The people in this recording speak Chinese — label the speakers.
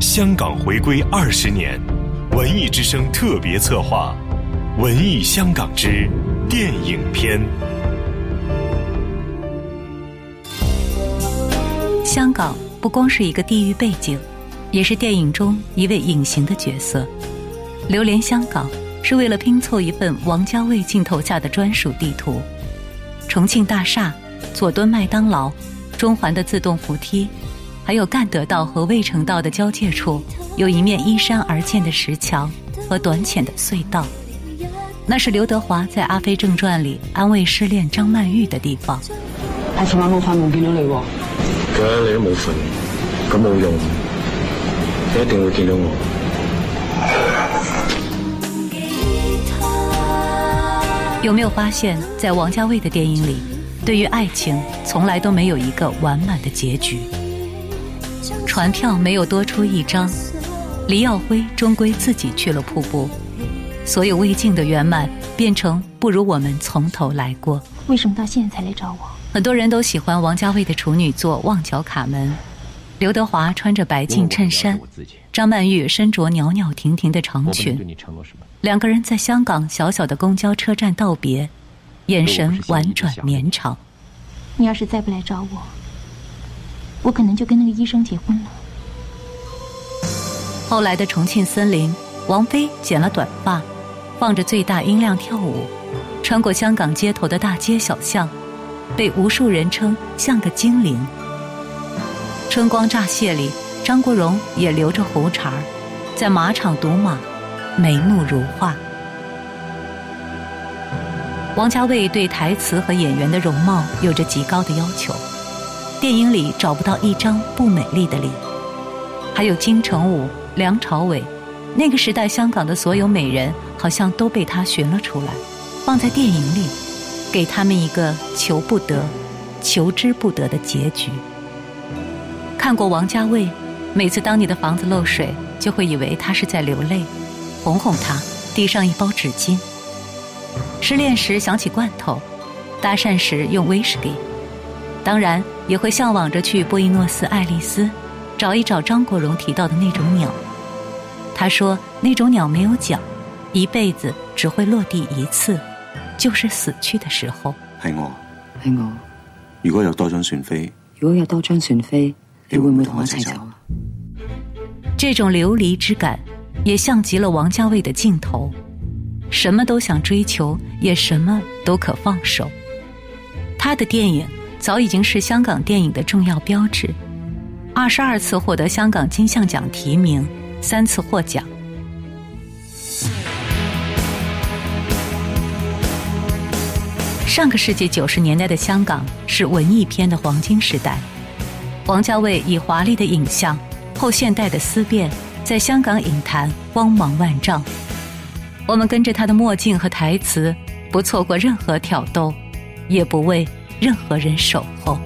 Speaker 1: 香港回归二十年，文艺之声特别策划《文艺香港之电影篇》。
Speaker 2: 香港不光是一个地域背景，也是电影中一位隐形的角色。流连香港是为了拼凑一份王家卫镜头下的专属地图。重庆大厦、佐敦麦当劳、中环的自动扶梯，还有干德道和渭城道的交界处，有一面依山而建的石墙和短浅的隧道。那是刘德华在《阿飞正传》里安慰失恋张曼玉的地方。
Speaker 3: 我昨晚冇瞓，冇見到你。
Speaker 4: 佢你都冇瞓，咁冇用，你一定會見到我。
Speaker 2: 有没有发现，在王家卫的电影里，对于爱情从来都没有一个完满的结局。船票没有多出一张，黎耀辉终归自己去了瀑布，所有未尽的圆满变成不如我们从头来过。
Speaker 5: 为什么到现在才来找我？
Speaker 2: 很多人都喜欢王家卫的处女作《旺角卡门》，刘德华穿着白净衬衫，张曼玉身着袅袅婷婷的长裙。两个人在香港小小的公交车站道别，眼神婉转绵长。
Speaker 5: 你要是再不来找我，我可能就跟那个医生结婚了。
Speaker 2: 后来的重庆森林，王菲剪了短发，放着最大音量跳舞，穿过香港街头的大街小巷，被无数人称像个精灵。春光乍泄里，张国荣也留着胡茬儿，在马场赌马。眉目如画。王家卫对台词和演员的容貌有着极高的要求，电影里找不到一张不美丽的脸。还有金城武、梁朝伟，那个时代香港的所有美人好像都被他寻了出来，放在电影里，给他们一个求不得、求之不得的结局。看过王家卫，每次当你的房子漏水，就会以为他是在流泪。哄哄他，递上一包纸巾。失恋时想起罐头，搭讪时用威士忌，当然也会向往着去波伊诺斯艾利斯，找一找张国荣提到的那种鸟。他说那种鸟没有脚，一辈子只会落地一次，就是死去的时候。
Speaker 6: 系我，
Speaker 3: 系我。
Speaker 6: 如果有多张船飞，
Speaker 3: 如果有多张船飞，你会唔会同我一齐走？
Speaker 2: 这种流离之感。也像极了王家卫的镜头，什么都想追求，也什么都可放手。他的电影早已经是香港电影的重要标志，二十二次获得香港金像奖提名，三次获奖。上个世纪九十年代的香港是文艺片的黄金时代，王家卫以华丽的影像、后现代的思辨。在香港影坛光芒万丈，我们跟着他的墨镜和台词，不错过任何挑逗，也不为任何人守候。